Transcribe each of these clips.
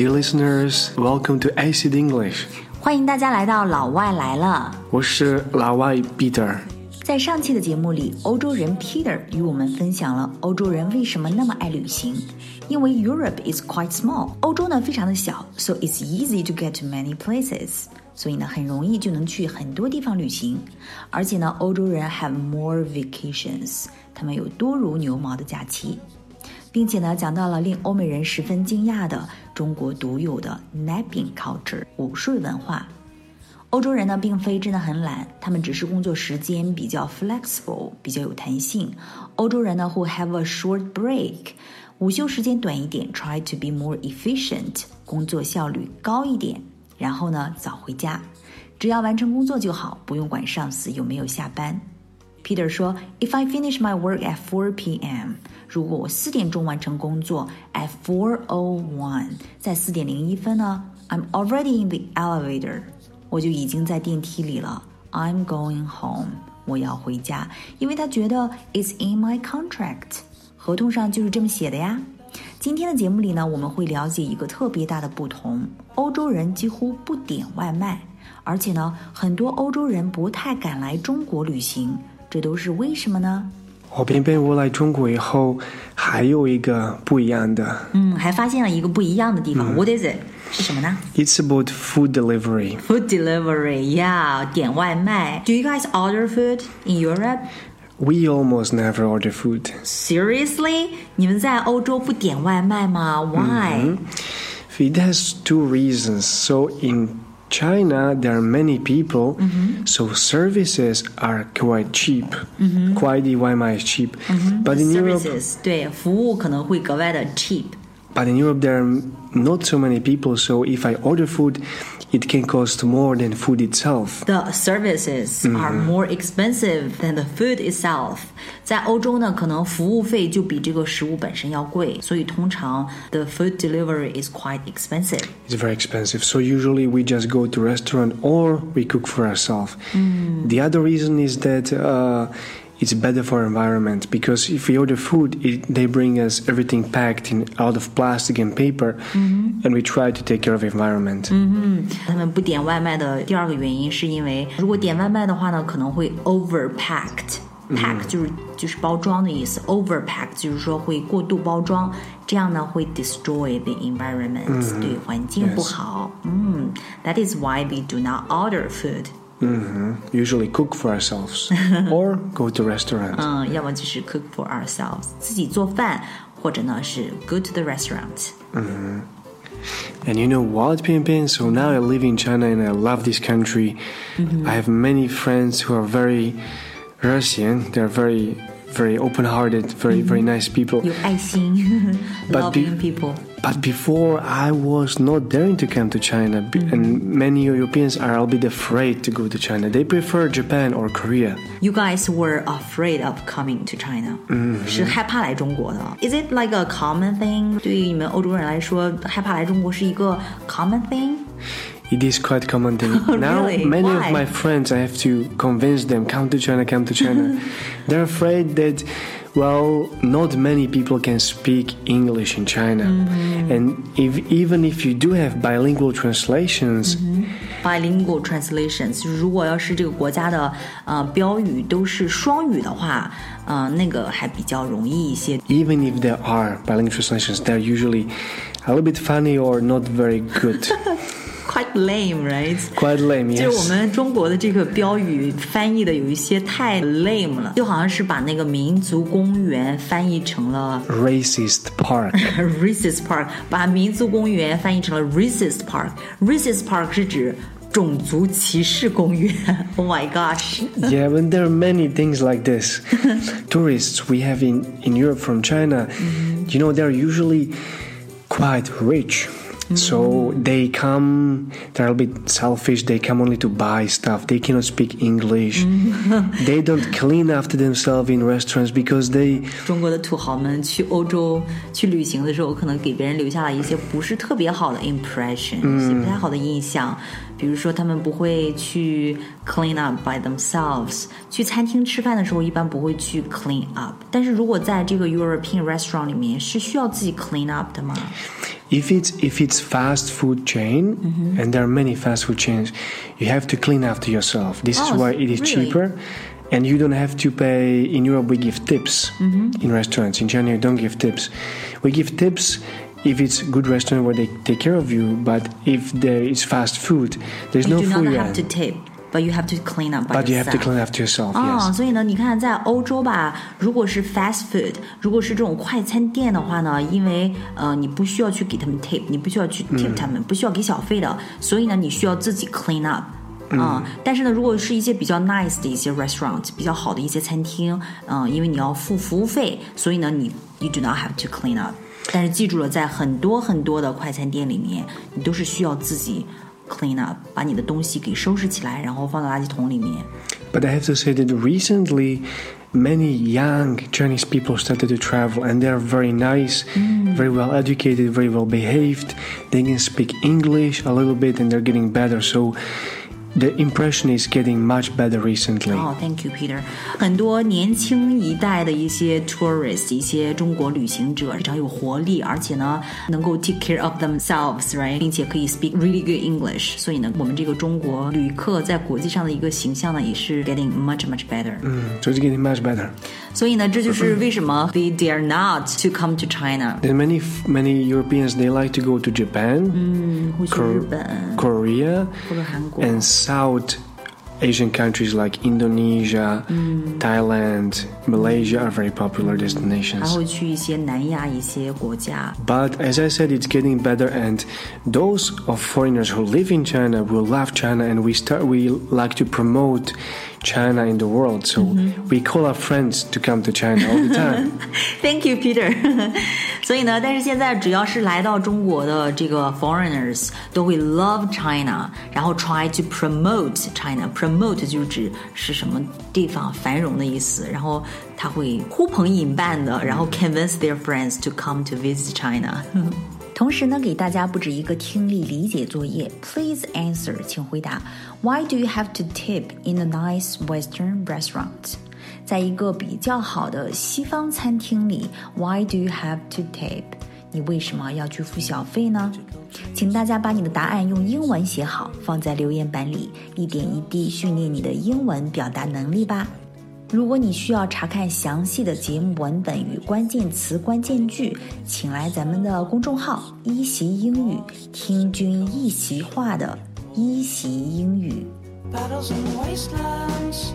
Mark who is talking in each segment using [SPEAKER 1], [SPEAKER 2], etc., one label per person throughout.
[SPEAKER 1] Dear listeners, welcome to Acid English.
[SPEAKER 2] 欢迎大家来到老外来了。
[SPEAKER 1] 我是老外 Peter。
[SPEAKER 2] 在上期的节目里，欧洲人 Peter 与我们分享了欧洲人为什么那么爱旅行。因为 Europe is quite small，欧洲呢非常的小，so it's easy to get to many places。所以呢，很容易就能去很多地方旅行。而且呢，欧洲人 have more vacations，他们有多如牛毛的假期。 并且呢，讲到了令欧美人十分惊讶的中国独有的 napping culture 午睡文化。欧洲人呢，并非真的很懒，他们只是工作时间比较 flexible，比较有弹性。欧洲人呢，who have a short break，午休时间短一点，try to be more efficient，工作效率高一点。然后呢，早回家，只要完成工作就好，不用管上司有没有下班。Peter 说：“If I finish my work at 4 p.m. 如果我四点钟完成工作，at four o one，在四点零一分呢，I'm already in the elevator，我就已经在电梯里了。I'm going home，我要回家，因为他觉得 it's in my contract，合同上就是这么写的呀。今天的节目里呢，我们会了解一个特别大的不同：欧洲人几乎不点外卖，而且呢，很多欧洲人不太敢来中国旅行，这都是为什么呢？
[SPEAKER 1] 我偏偏我来中国以后，还有一个不一样的。
[SPEAKER 2] 嗯，还发现了一个不一样的地方。What is it？是什么呢？
[SPEAKER 1] It's about food delivery.
[SPEAKER 2] Food delivery, yeah，点外卖。Do you guys order food in Europe?
[SPEAKER 1] We almost never order food.
[SPEAKER 2] Seriously？你们在欧洲不点外卖吗？Why?
[SPEAKER 1] It has two reasons. So in China, there are many people,
[SPEAKER 2] Mm-hmm.
[SPEAKER 1] so services are quite cheap.
[SPEAKER 2] Mm-hmm.
[SPEAKER 1] Quite the Weimar is cheap. But in Europe,
[SPEAKER 2] Services 对服务可能会格外的 cheap。
[SPEAKER 1] but in Europe there are not so many people. So if I order food, it can cost more than food itself.
[SPEAKER 2] The services are more expensive than the food itself。在欧洲呢，可能服务费就比这个食物本身要贵，所以通常 the food delivery is quite expensive。
[SPEAKER 1] It's very expensive. So usually we just go to restaurant or we cook for ourselves. The other reason is that uh, it's better for environment because if we order food, it, they bring us everything packed in out of plastic and paper, and we try to take care of the environment.
[SPEAKER 2] 他们不点外卖的第二个原因是因为，如果点外卖的话呢，可能会 overpacked。pack 就是就是包装的意思，overpack 就是说会过度包装，这样呢会 destroy the environment，、对环境不好。嗯，That is why we do not order food。
[SPEAKER 1] Mm-hmm. Usually cook for ourselves or go to restaurant.
[SPEAKER 2] 嗯，要么就是 cook for ourselves，自己做饭，或者呢是 go to the restaurant。嗯。
[SPEAKER 1] And you know what, Pianpian? So now I live in China and I love this country. Mm-hmm. I have many friends who are very Russian. They're very, very open hearted, very, mm-hmm. very nice people.
[SPEAKER 2] 有爱心,
[SPEAKER 1] loving be-
[SPEAKER 2] people.
[SPEAKER 1] But before I was not daring to come to China, b- and many Europeans are a bit afraid to go to China. They prefer Japan or Korea.
[SPEAKER 2] You guys were afraid of coming to China，、是害怕来中国的。Is it like a common thing？对于你们欧洲人来说，害怕来中国是一个 common thing？
[SPEAKER 1] It is quite common thing. now,
[SPEAKER 2] Really?
[SPEAKER 1] many
[SPEAKER 2] Why?
[SPEAKER 1] of my friends, I have to convince them, come to China, come to China. They're afraid that, well, not many people can speak English in China. And if, even if you do have bilingual translations,
[SPEAKER 2] bilingual translations，就是如果要是这个国家的呃标语都是双语的话，呃，那个还比较容易一些。
[SPEAKER 1] even if there are bilingual translations, they're usually a little bit funny or not very good.
[SPEAKER 2] Quite lame, right?
[SPEAKER 1] Quite lame,
[SPEAKER 2] 就是我
[SPEAKER 1] yes.
[SPEAKER 2] 们中国的这个标语翻译的有一些太 lame 了，就好像是把那个民族公园翻译成了
[SPEAKER 1] Racist park.
[SPEAKER 2] racist park，把民族公园翻译成了 racist park。racist park 是指种族歧视公园。Oh my gosh！
[SPEAKER 1] yeah, but there are many things like this. Tourists we have in, in Europe from China, you know, they're usually quite rich. So they come, they're a bit selfish, they come only to buy stuff. They cannot speak English. they don't clean after themselves in restaurants because they
[SPEAKER 2] 中国的土豪们去欧洲去旅行的时候，可能给别人留下了一些不是特别好的 impression，、一些不太好的印象。比如说，他们不会去 clean up by themselves。去餐厅吃饭的时候，一般不会去 clean up。但是如果在这个 European restaurant 里面，是需要自己 clean up 的吗？
[SPEAKER 1] If it's if it's fast food chain mm-hmm. and there are many fast food chains you have to clean after yourself. This
[SPEAKER 2] Oh,
[SPEAKER 1] is why it is
[SPEAKER 2] really?
[SPEAKER 1] cheaper. And you don't have to pay in europe we give tips. Mm-hmm. In restaurants in china you don't give tips. We give tips if it's good restaurant where they take care of you but if there is fast food there's
[SPEAKER 2] You
[SPEAKER 1] no
[SPEAKER 2] do not
[SPEAKER 1] food
[SPEAKER 2] have to tip, but you have to clean up
[SPEAKER 1] but you have to clean up yourself 啊
[SPEAKER 2] 所以呢你看在欧洲吧如果是 fast food 如果是这种快餐店的话呢因为呃你不需要去给他们 tip 你不需要去 tip 他们不需要给小费的所以呢你需要自己 clean up 啊。但是呢如果是一些比较 nice 的一些 restaurant 比较好的一些餐厅嗯因为你要付服务费所以呢你 you do not have to clean up 但是记住了在很多很多的快餐店里面你都是需要自己 clean up，把你的东西给收拾起来，然后放到垃圾桶里面。
[SPEAKER 1] But I have to say that recently, many young Chinese people started to travel, and they are very nice, very well educated, very well behaved. They can speak English a little bit, and they're getting better. So the impression is getting much better recently.
[SPEAKER 2] 哦、t h a n k you, Peter。很多年轻一代的一些 tourist，一些中国旅行者，非常有活力，而且呢，能够 take care of themselves，right，并且可以 speak really good English。所以呢，我们这个中国旅客在国际上的一个形象呢，也是 getting much much better。
[SPEAKER 1] So it's getting much better.
[SPEAKER 2] 所以呢，这就是为什么 they dare not to come to China，
[SPEAKER 1] Then many many Europeans they like to go to Japan,
[SPEAKER 2] 会去日本
[SPEAKER 1] Korea,
[SPEAKER 2] 或者韩国。
[SPEAKER 1] and South Asian countries like Indonesia, mm. Thailand, Malaysia are very popular destinations. But as I said, it's getting better, and those of foreigners who live in China will love China, and we start we like to promote China in the world. So mm -hmm. we call our friends to come to China all the time.
[SPEAKER 2] Thank you, Peter. 所以呢，但是现在只要是来到中国的这个 foreigners 都会 love China，然后 try to promote China。promote 就是指是什么地方繁荣的意思，然后他会呼朋引伴的，然后 convince their friends to come to visit China。同时呢，给大家布置一个听力理解作业。Please answer，请回答。Why do you have to tip in a nice Western restaurant？ 在一个比较好的西方餐厅里，Why do you have to tip？你为什么要去付小费呢？请大家把你的答案用英文写好，放在留言板里，一点一滴训练你的英文表达能力吧。如果你需要查看详细的节目文本与关键词、关键句，请来咱们的公众号“一席英语”，听君一席话的一席英语。
[SPEAKER 3] Battles and Wastelands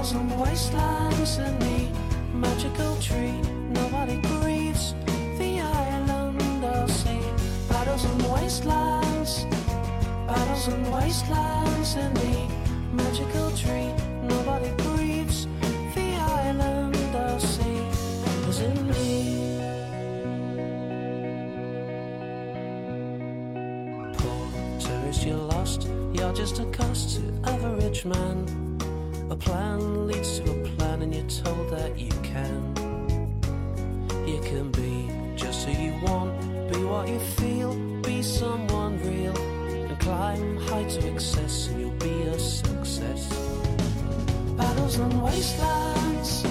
[SPEAKER 3] Battles and wastelands, and the magical tree. Nobody grieves the island of sea. Battles and wastelands, battles and wastelands in the magical tree. Nobody grieves the island of sea. As in me. Poor tourist, you're lost. You're just a cost to average man. A plan leads to a plan, and you're told that you can. You can be just who you want, be what you feel, be someone real, and climb high to excess, and you'll be a success. Battles and wastelands,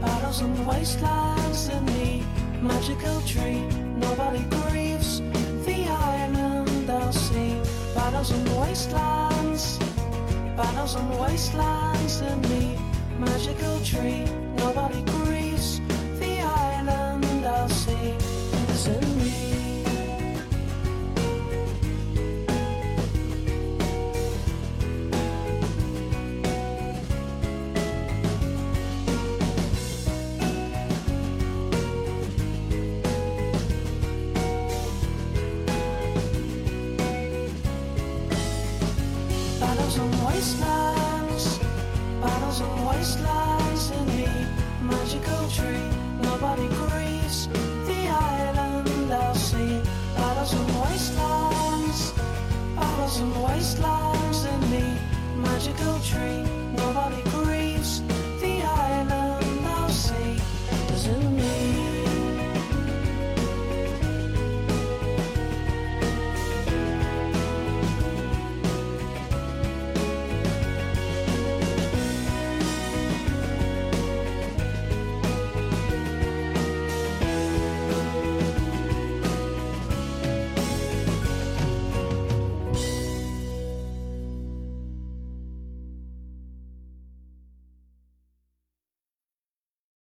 [SPEAKER 3] battles and wastelands in the magical tree. Nobody grieves the island I'll see. Battles and wastelands, battles and wastelands and me, magical tree. Nobody Nobody grieves the island I'll see. Battles and wastelands, and wastelands.